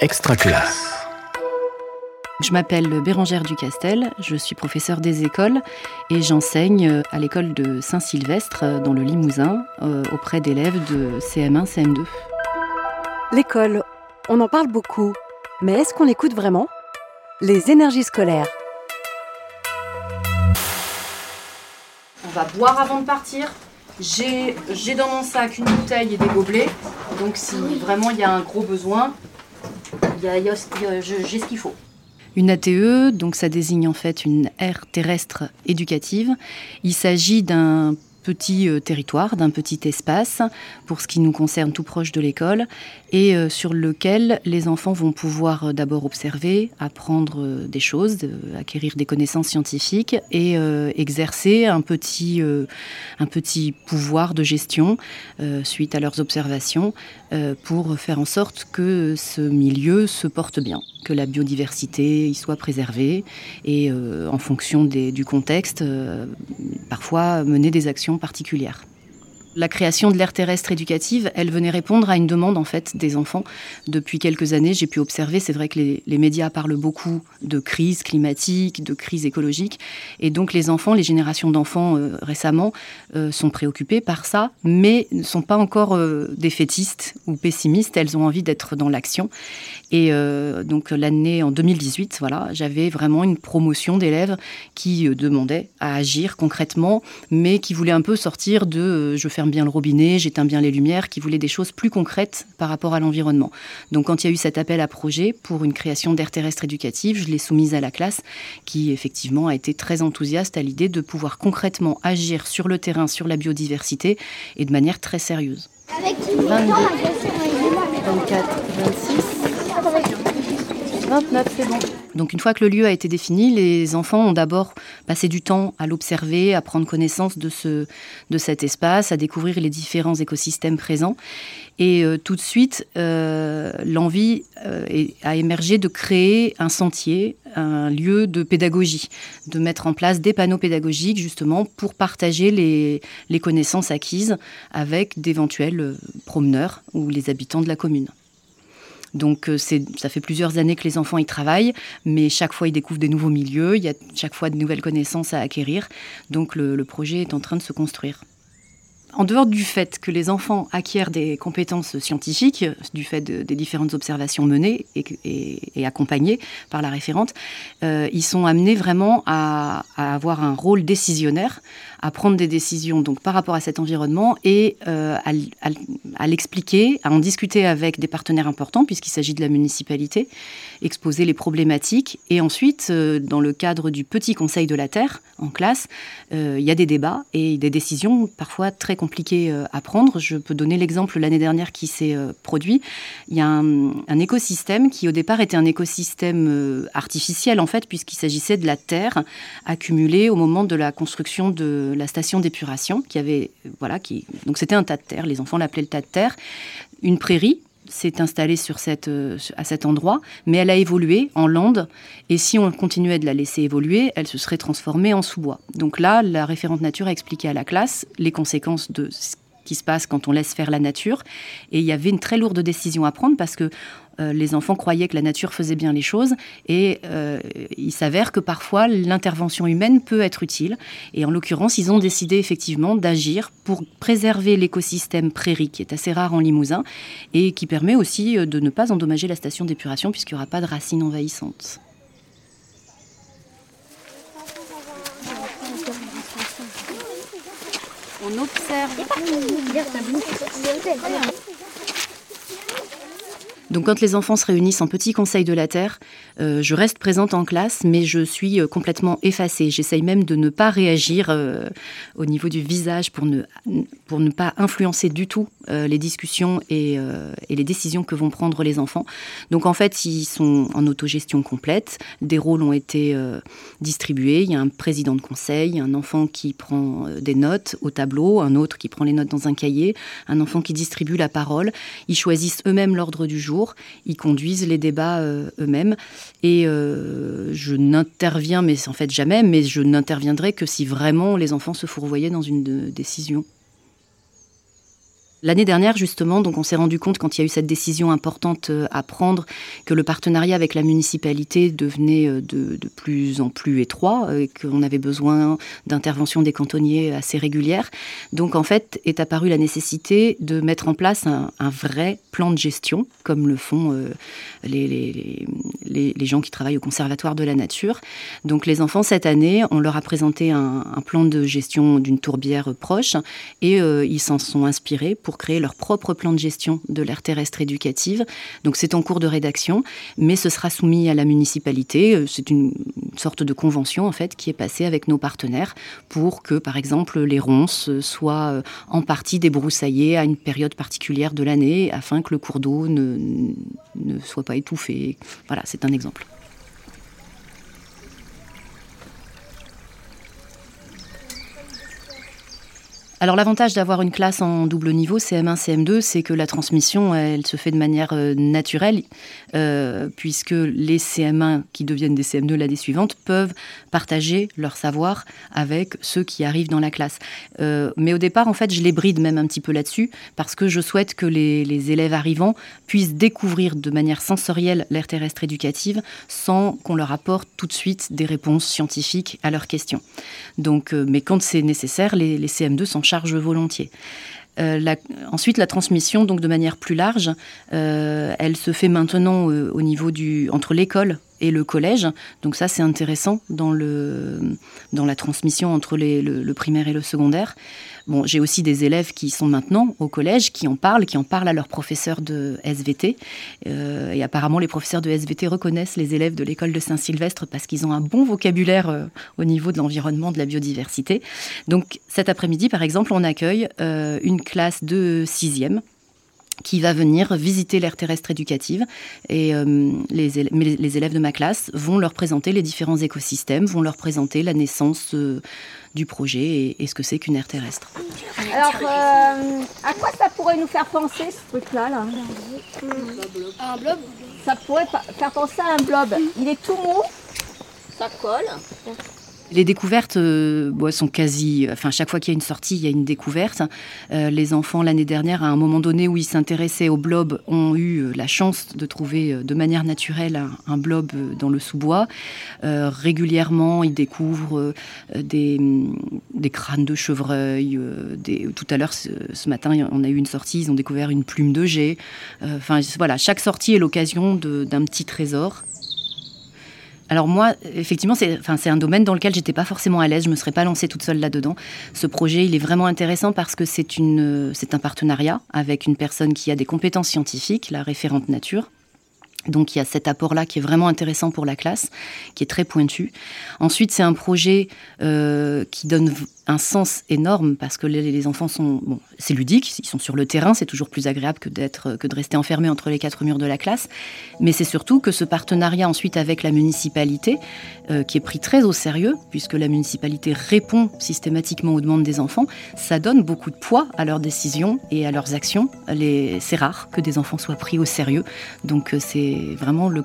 Extraclasse. Je m'appelle Bérangère Ducastel, je suis professeure des écoles et j'enseigne à l'école de Saint-Sylvestre dans le Limousin euh, auprès d'élèves de CM1, CM2. L'école, on en parle beaucoup, mais est-ce qu'on l'écoute vraiment? Les énergies scolaires. On va boire avant de partir. J'ai dans mon sac une bouteille et des gobelets. Donc si vraiment il y a un gros besoin, ce qu'il faut. Une ATE, donc ça désigne en fait une aire terrestre éducative. Il s'agit d'un petit euh, territoire, d'un petit espace, pour ce qui nous concerne tout proche de l'école, et euh, sur lequel les enfants vont pouvoir euh, d'abord observer, apprendre des choses, acquérir des connaissances scientifiques et exercer un petit, un petit pouvoir de gestion suite à leurs observations pour faire en sorte que ce milieu se porte bien, que la biodiversité y soit préservée et en fonction du contexte, parfois mener des actions particulière. La création de l'ère terrestre éducative, elle venait répondre à une demande en fait des enfants. Depuis quelques années, j'ai pu observer, c'est vrai que les, médias parlent beaucoup de crise climatique, de crise écologique, et donc les enfants, les générations d'enfants euh, récemment euh, sont préoccupés par ça, mais ne sont pas encore euh, défaitistes ou pessimistes. Elles ont envie d'être dans l'action. Et donc l'année en 2018, voilà, j'avais vraiment une promotion d'élèves qui demandaient à agir concrètement, mais qui voulaient un peu sortir de je fais bien le robinet, j'éteins bien les lumières, qui voulaient des choses plus concrètes par rapport à l'environnement. Donc quand il y a eu cet appel à projet pour une création d'air terrestre éducative, je l'ai soumise à la classe qui effectivement a été très enthousiaste à l'idée de pouvoir concrètement agir sur le terrain, sur la biodiversité et de manière très sérieuse. 22, 24, 26. 29, c'est bon. Donc une fois que le lieu a été défini, les enfants ont d'abord passé du temps à l'observer, à prendre connaissance de, ce, de cet espace, à découvrir les différents écosystèmes présents. Et euh, tout de suite, euh, l'envie euh, a émergé de créer un sentier, un lieu de pédagogie, de mettre en place des panneaux pédagogiques justement pour partager les connaissances acquises avec d'éventuels promeneurs ou les habitants de la commune. Donc euh, ça fait plusieurs années que les enfants y travaillent, mais chaque fois ils découvrent des nouveaux milieux, il y a chaque fois de nouvelles connaissances à acquérir. Donc le projet est en train de se construire en dehors du fait que les enfants acquièrent des compétences scientifiques, du fait des différentes observations menées et, accompagnées par la référente, euh, ils sont amenés vraiment à, avoir un rôle décisionnaire, à prendre des décisions donc par rapport à cet environnement et euh, à, l'expliquer, à en discuter avec des partenaires importants puisqu'il s'agit de la municipalité, exposer les problématiques et ensuite, euh, dans le cadre du petit conseil de la Terre en classe, il y a des débats et des décisions parfois très compliqué euh, à prendre. Je peux donner l'exemple l'année dernière qui s'est euh, produit. Il y a un, écosystème qui au départ était un écosystème euh, artificiel en fait, puisqu'il s'agissait de la terre accumulée au moment de la construction de la station d'épuration, qui avait voilà, qui donc c'était un tas de terre. Les enfants l'appelaient le tas de terre. Une prairie s'est installée sur cette, euh, à cet endroit, mais elle a évolué en lande. Et si on continuait de la laisser évoluer, elle se serait transformée en sous-bois. Donc là, la référente nature a expliqué à la classe les conséquences de ce qui se passe quand on laisse faire la nature. Et il y avait une très lourde décision à prendre parce que euh, les enfants croyaient que la nature faisait bien les choses et euh, il s'avère que parfois l'intervention humaine peut être utile. Et en l'occurrence, ils ont décidé effectivement d'agir pour préserver l'écosystème prairie qui est assez rare en Limousin et qui permet aussi euh, de ne pas endommager la station d'épuration puisqu'il n'y aura pas de racines envahissantes. On observe. Donc quand les enfants se réunissent en petit conseil de la Terre, euh, je reste présente en classe, mais je suis euh, complètement effacée. J'essaye même de ne pas réagir euh, au niveau du visage pour ne, pour ne pas influencer du tout les discussions et, et, les décisions que vont prendre les enfants. Donc en fait, ils sont en autogestion complète. Des rôles ont été distribués. Il y a un président de conseil, un enfant qui prend des notes au tableau, un autre qui prend les notes dans un cahier, un enfant qui distribue la parole. Ils choisissent eux-mêmes l'ordre du jour ils conduisent les débats euh, eux-mêmes. Et euh, je n'interviens, mais en fait jamais, mais je n'interviendrai que si vraiment les enfants se fourvoyaient dans une décision. L'année dernière, justement, donc on s'est rendu compte quand il y a eu cette décision importante euh, à prendre que le partenariat avec la municipalité devenait euh, de, plus en plus étroit euh, et qu'on avait besoin d'interventions des cantonniers assez régulières. Donc, en fait, est apparue la nécessité de mettre en place un, vrai plan de gestion, comme le font les, gens qui travaillent au Conservatoire de la Nature. Donc, les enfants, cette année, on leur a présenté un, plan de gestion d'une tourbière proche et ils s'en sont inspirés pour pour créer leur propre plan de gestion de l'aire terrestre éducative. Donc c'est en cours de rédaction, mais ce sera soumis à la municipalité. Euh, c'est une sorte de convention en fait qui est passée avec nos partenaires pour que par exemple les ronces soient euh, en partie débroussaillées à une période particulière de l'année afin que le cours d'eau ne, ne soit pas étouffé. Voilà, c'est un exemple. Alors l'avantage d'avoir une classe en double niveau, CM1, CM2, c'est que la transmission, elle se fait de manière euh, naturelle, euh, puisque les CM1 qui deviennent des CM2 l'année suivante peuvent partager leur savoir avec ceux qui arrivent dans la classe. Euh, mais au départ, en fait, je les bride même un petit peu là-dessus, parce que je souhaite que les, élèves arrivants puissent découvrir de manière sensorielle l'ère terrestre éducative sans qu'on leur apporte tout de suite des réponses scientifiques à leurs questions. Donc, mais quand c'est nécessaire, les, les CM2 s'en volontiers. Euh, ensuite, la transmission, donc de manière plus large, euh, elle se fait maintenant euh, au niveau du entre l'école et le collège. Donc ça, c'est intéressant dans, le, dans la transmission entre le, primaire et le secondaire. Bon, j'ai aussi des élèves qui sont maintenant au collège, qui en parlent, qui en parlent à leurs professeurs de SVT. Euh, et apparemment, les professeurs de SVT reconnaissent les élèves de l'école de Saint-Sylvestre parce qu'ils ont un bon vocabulaire euh, au niveau de l'environnement, de la biodiversité. Donc cet après-midi, par exemple, on accueille euh, une classe de sixième qui va venir visiter l'aire terrestre éducative. Et euh, les, les, élèves de ma classe vont leur présenter les différents écosystèmes, vont leur présenter la naissance euh, du projet et, ce que c'est qu'une aire terrestre. Alors, euh, à quoi ça pourrait nous faire penser ce truc-là là? Un blob Ça pourrait faire penser à un blob. Il est tout mou, ça colle. Les découvertes euh, sont quasi. Enfin, chaque fois qu'il y a une sortie, il y a une découverte. Euh, les enfants, l'année dernière, à un moment donné où ils s'intéressaient au blob, ont eu euh, la chance de trouver de manière naturelle un, blob dans le sous-bois. régulièrement, ils découvrent des, des, crânes de chevreuil. Tout à l'heure, ce, matin, on a eu une sortie, ils ont découvert une plume de jet. Enfin, voilà, chaque sortie est l'occasion d'un petit trésor. Alors moi, effectivement, c'est un domaine dans lequel j'étais pas forcément à l'aise. Je me serais pas lancée toute seule là-dedans. Ce projet, il est vraiment intéressant parce que c'est un partenariat avec une personne qui a des compétences scientifiques, la référente nature, donc il y a cet apport-là qui est vraiment intéressant pour la classe, qui est très pointu. Ensuite, c'est un projet euh, qui donne un sens énorme parce que les, enfants sont, bon, c'est ludique, ils sont sur le terrain, c'est toujours plus agréable que de rester enfermé entre les quatre murs de la classe. Mais c'est surtout que ce partenariat ensuite avec la municipalité, euh, qui est pris très au sérieux, puisque la municipalité répond systématiquement aux demandes des enfants, ça donne beaucoup de poids à leurs décisions et à leurs actions. c'est rare que des enfants soient pris au sérieux, donc euh, c'est vraiment le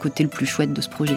côté le plus chouette de ce projet.